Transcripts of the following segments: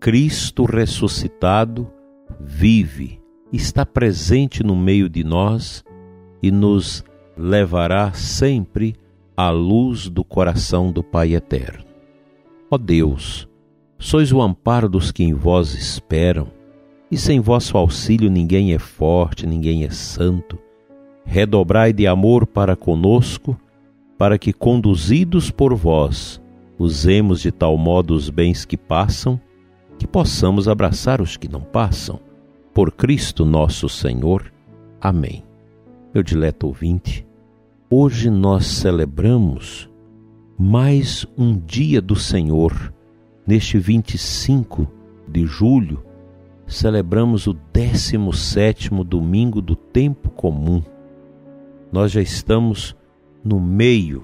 Cristo ressuscitado vive, está presente no meio de nós e nos levará sempre à luz do coração do Pai eterno. Ó Deus, sois o amparo dos que em vós esperam, e sem vosso auxílio ninguém é forte, ninguém é santo redobrai de amor para conosco, para que, conduzidos por vós, usemos de tal modo os bens que passam, que possamos abraçar os que não passam. Por Cristo nosso Senhor. Amém. Meu dileto ouvinte, hoje nós celebramos mais um dia do Senhor. Neste 25 de julho, celebramos o 17 domingo do tempo comum nós já estamos no meio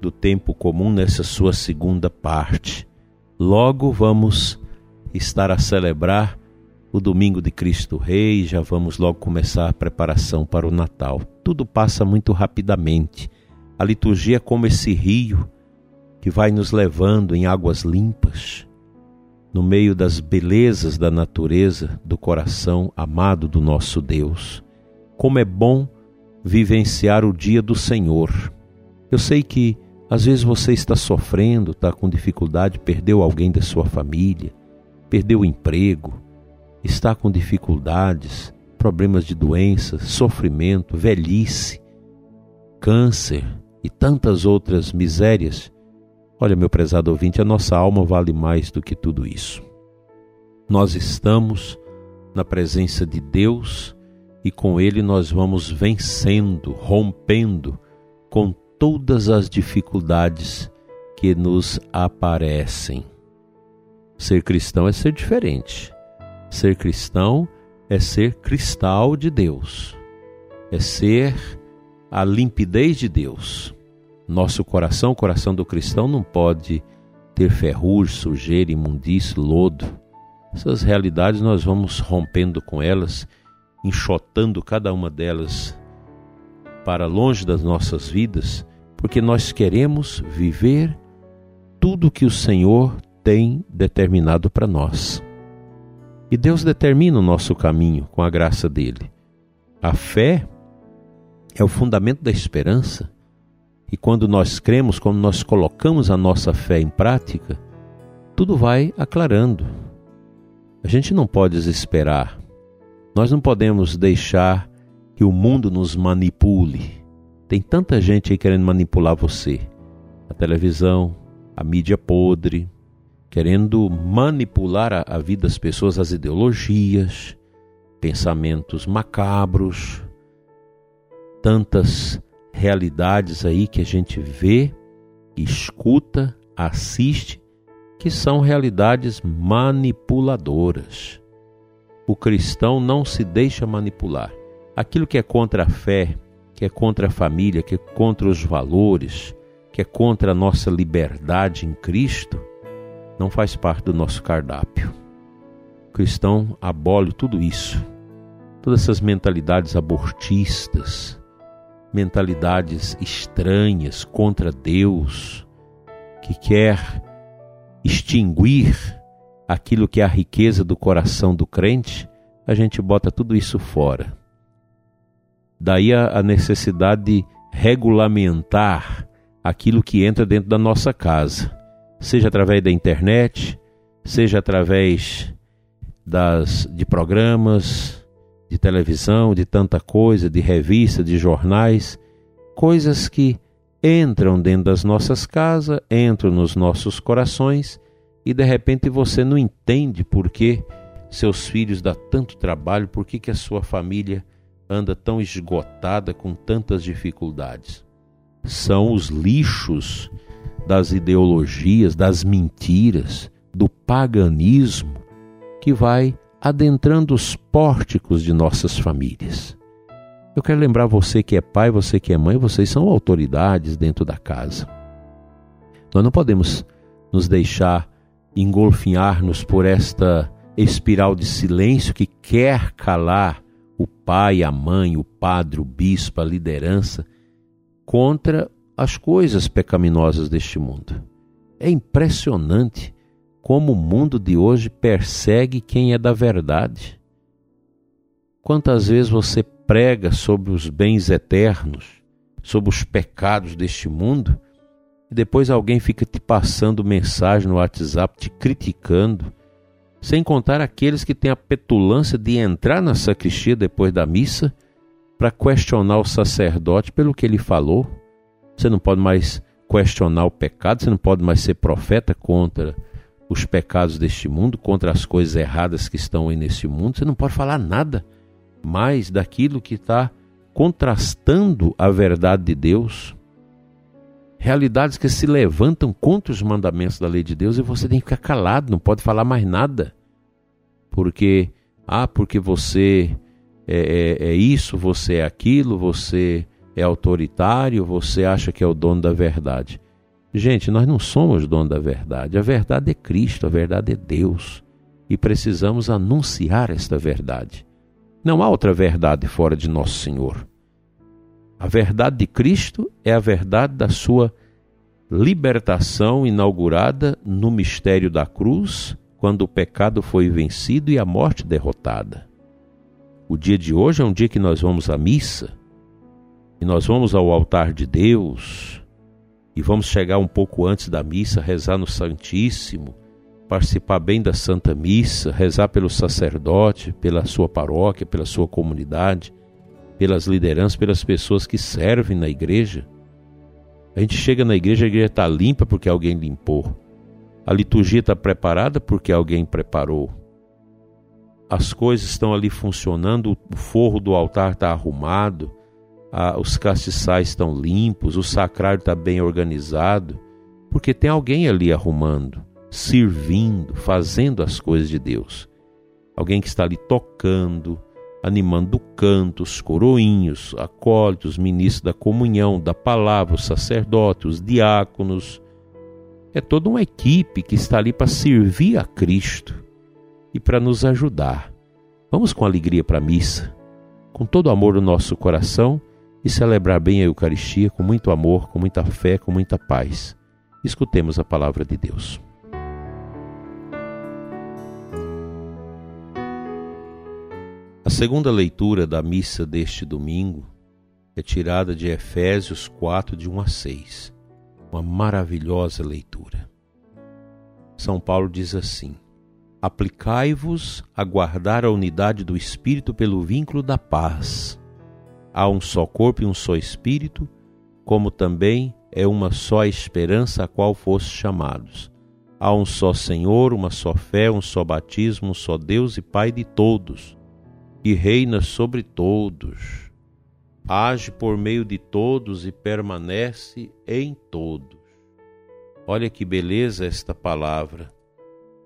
do tempo comum nessa sua segunda parte. Logo vamos estar a celebrar o domingo de Cristo Rei, já vamos logo começar a preparação para o Natal. Tudo passa muito rapidamente. A liturgia é como esse rio que vai nos levando em águas limpas, no meio das belezas da natureza, do coração amado do nosso Deus. Como é bom vivenciar o dia do Senhor. Eu sei que às vezes você está sofrendo, está com dificuldade, perdeu alguém da sua família, perdeu o emprego, está com dificuldades, problemas de doenças, sofrimento, velhice, câncer e tantas outras misérias. Olha, meu prezado ouvinte, a nossa alma vale mais do que tudo isso. Nós estamos na presença de Deus e com ele nós vamos vencendo, rompendo com todas as dificuldades que nos aparecem. Ser cristão é ser diferente. Ser cristão é ser cristal de Deus, é ser a limpidez de Deus. Nosso coração, o coração do cristão, não pode ter ferrugem, sujeira, imundície, lodo. Essas realidades nós vamos rompendo com elas enxotando cada uma delas para longe das nossas vidas, porque nós queremos viver tudo que o Senhor tem determinado para nós. E Deus determina o nosso caminho com a graça dele. A fé é o fundamento da esperança. E quando nós cremos, quando nós colocamos a nossa fé em prática, tudo vai aclarando. A gente não pode desesperar, nós não podemos deixar que o mundo nos manipule. Tem tanta gente aí querendo manipular você. A televisão, a mídia podre, querendo manipular a, a vida das pessoas, as ideologias, pensamentos macabros, tantas realidades aí que a gente vê, escuta, assiste, que são realidades manipuladoras o cristão não se deixa manipular. Aquilo que é contra a fé, que é contra a família, que é contra os valores, que é contra a nossa liberdade em Cristo, não faz parte do nosso cardápio. O cristão abole tudo isso, todas essas mentalidades abortistas, mentalidades estranhas contra Deus, que quer extinguir aquilo que é a riqueza do coração do crente, a gente bota tudo isso fora. Daí a, necessidade de regulamentar aquilo que entra dentro da nossa casa, seja através da internet, seja através das, de programas, de televisão, de tanta coisa, de revista, de jornais, coisas que entram dentro das nossas casas, entram nos nossos corações e de repente você não entende por que seus filhos dão tanto trabalho, por que, que a sua família anda tão esgotada com tantas dificuldades. São os lixos das ideologias, das mentiras, do paganismo que vai adentrando os pórticos de nossas famílias. Eu quero lembrar você que é pai, você que é mãe, vocês são autoridades dentro da casa. Nós não podemos nos deixar engolfinhar-nos por esta espiral de silêncio que quer calar o pai, a mãe, o padre, o bispo, a liderança contra as coisas pecaminosas deste mundo. É impressionante como o mundo de hoje persegue quem é da verdade. Quantas vezes você prega sobre os bens eternos, sobre os pecados deste mundo, e depois alguém fica te passando mensagem no WhatsApp, te criticando, sem contar aqueles que têm a petulância de entrar na sacristia depois da missa para questionar o sacerdote pelo que ele falou. Você não pode mais questionar o pecado, você não pode mais ser profeta contra os pecados deste mundo, contra as coisas erradas que estão aí nesse mundo, você não pode falar nada mais daquilo que está contrastando a verdade de Deus. Realidades que se levantam contra os mandamentos da lei de Deus e você tem que ficar calado, não pode falar mais nada. Porque, ah, porque você é, é, é isso, você é aquilo, você é autoritário, você acha que é o dono da verdade. Gente, nós não somos dono da verdade. A verdade é Cristo, a verdade é Deus. E precisamos anunciar esta verdade. Não há outra verdade fora de Nosso Senhor. A verdade de Cristo é a verdade da sua libertação inaugurada no mistério da cruz, quando o pecado foi vencido e a morte derrotada. O dia de hoje é um dia que nós vamos à missa, e nós vamos ao altar de Deus, e vamos chegar um pouco antes da missa, rezar no Santíssimo, participar bem da Santa Missa, rezar pelo sacerdote, pela sua paróquia, pela sua comunidade, pelas lideranças, pelas pessoas que servem na igreja. A gente chega na igreja, a igreja está limpa porque alguém limpou. A liturgia está preparada porque alguém preparou. As coisas estão ali funcionando, o forro do altar está arrumado, ah, os castiçais estão limpos, o sacrário está bem organizado, porque tem alguém ali arrumando, servindo, fazendo as coisas de Deus. Alguém que está ali tocando, animando o canto, os coroinhos, acólitos, ministros da comunhão, da palavra, os sacerdotes, os diáconos. É toda uma equipe que está ali para servir a Cristo e para nos ajudar. Vamos com alegria para a missa, com todo o amor no nosso coração e celebrar bem a Eucaristia com muito amor, com muita fé, com muita paz. Escutemos a palavra de Deus. A segunda leitura da missa deste domingo é tirada de Efésios 4, de 1 a 6. Uma maravilhosa leitura. São Paulo diz assim: Aplicai-vos a guardar a unidade do Espírito pelo vínculo da paz Há um só corpo e um só espírito, como também é uma só esperança a qual fostes chamados. Há um só Senhor, uma só fé, um só batismo, um só Deus e Pai de todos, que reina sobre todos, age por meio de todos e permanece em todos. Olha que beleza esta palavra.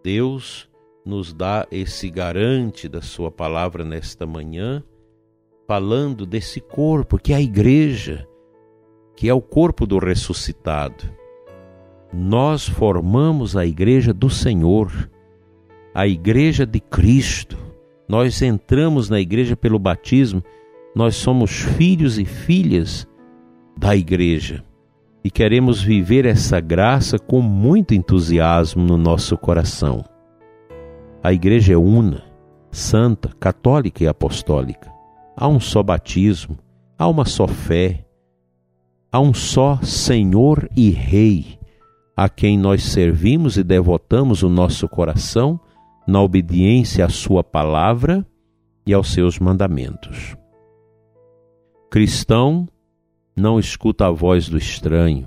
Deus nos dá esse garante da sua palavra nesta manhã falando desse corpo que é a igreja, que é o corpo do ressuscitado. Nós formamos a igreja do Senhor, a igreja de Cristo. Nós entramos na igreja pelo batismo, nós somos filhos e filhas da igreja e queremos viver essa graça com muito entusiasmo no nosso coração. A igreja é una, santa, católica e apostólica. Há um só batismo, há uma só fé, há um só Senhor e Rei, a quem nós servimos e devotamos o nosso coração na obediência à Sua palavra e aos seus mandamentos. Cristão não escuta a voz do estranho,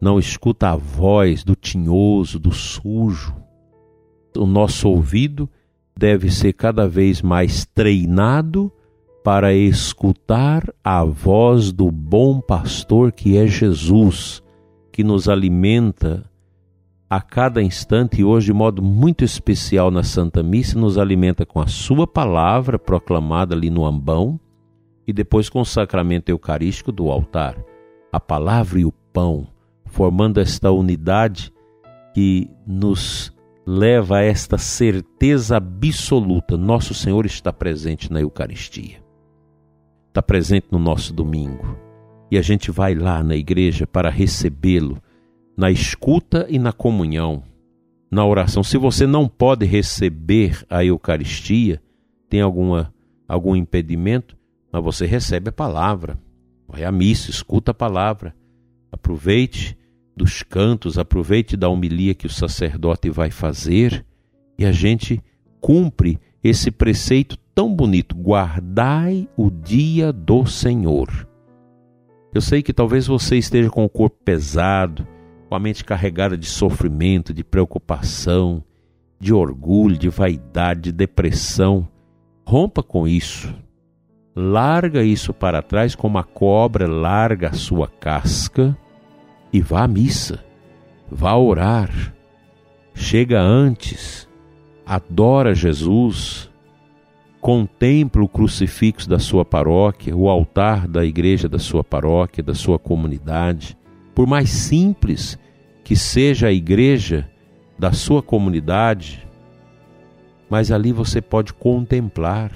não escuta a voz do tinhoso, do sujo. O nosso ouvido deve ser cada vez mais treinado para escutar a voz do bom pastor que é Jesus, que nos alimenta a cada instante e hoje de modo muito especial na Santa Missa, nos alimenta com a Sua palavra proclamada ali no ambão e depois com o sacramento eucarístico do altar. A palavra e o pão, formando esta unidade que nos leva a esta certeza absoluta: Nosso Senhor está presente na Eucaristia, está presente no nosso domingo. E a gente vai lá na igreja para recebê-lo na escuta e na comunhão, na oração. Se você não pode receber a Eucaristia, tem alguma, algum impedimento, mas você recebe a palavra. Vai à missa, escuta a palavra. Aproveite dos cantos, aproveite da homilia que o sacerdote vai fazer e a gente cumpre esse preceito tão bonito: guardai o dia do Senhor. Eu sei que talvez você esteja com o corpo pesado, com a mente carregada de sofrimento, de preocupação, de orgulho, de vaidade, de depressão. Rompa com isso. Larga isso para trás como a cobra larga a sua casca e vá à missa. Vá orar. Chega antes. Adora Jesus. Contempla o crucifixo da sua paróquia, o altar da igreja da sua paróquia, da sua comunidade por mais simples que seja a igreja da sua comunidade, mas ali você pode contemplar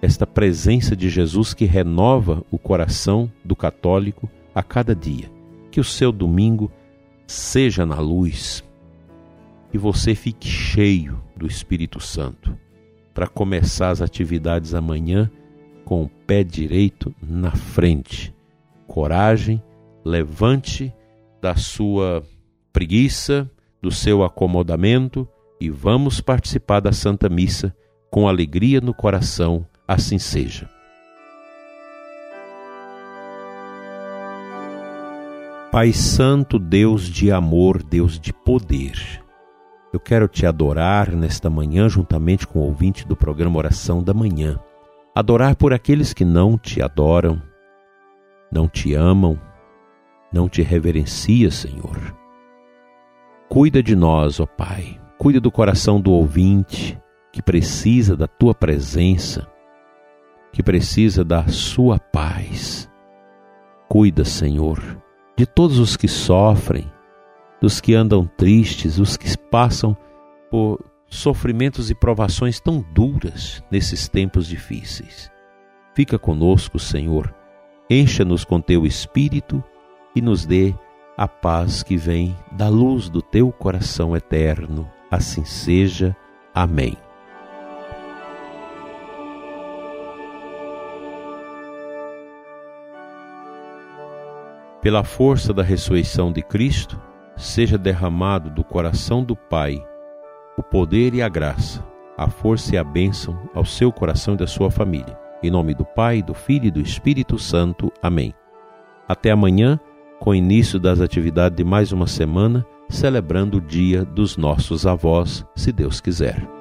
esta presença de Jesus que renova o coração do católico a cada dia. Que o seu domingo seja na luz e você fique cheio do Espírito Santo para começar as atividades amanhã com o pé direito na frente. Coragem levante da sua preguiça, do seu acomodamento e vamos participar da Santa Missa com alegria no coração, assim seja. Pai Santo, Deus de amor, Deus de poder, eu quero te adorar nesta manhã, juntamente com o ouvinte do programa Oração da Manhã. Adorar por aqueles que não te adoram, não te amam, não te reverencia, Senhor. Cuida de nós, ó Pai. Cuida do coração do ouvinte que precisa da tua presença, que precisa da sua paz. Cuida, Senhor, de todos os que sofrem, dos que andam tristes, os que passam por sofrimentos e provações tão duras nesses tempos difíceis. Fica conosco, Senhor. Encha-nos com teu espírito e nos dê a paz que vem da luz do teu coração eterno. Assim seja. Amém. Pela força da ressurreição de Cristo, seja derramado do coração do Pai o poder e a graça, a força e a bênção ao seu coração e da sua família. Em nome do Pai, do Filho e do Espírito Santo. Amém. Até amanhã com o início das atividades de mais uma semana, celebrando o Dia dos Nossos Avós, se Deus quiser.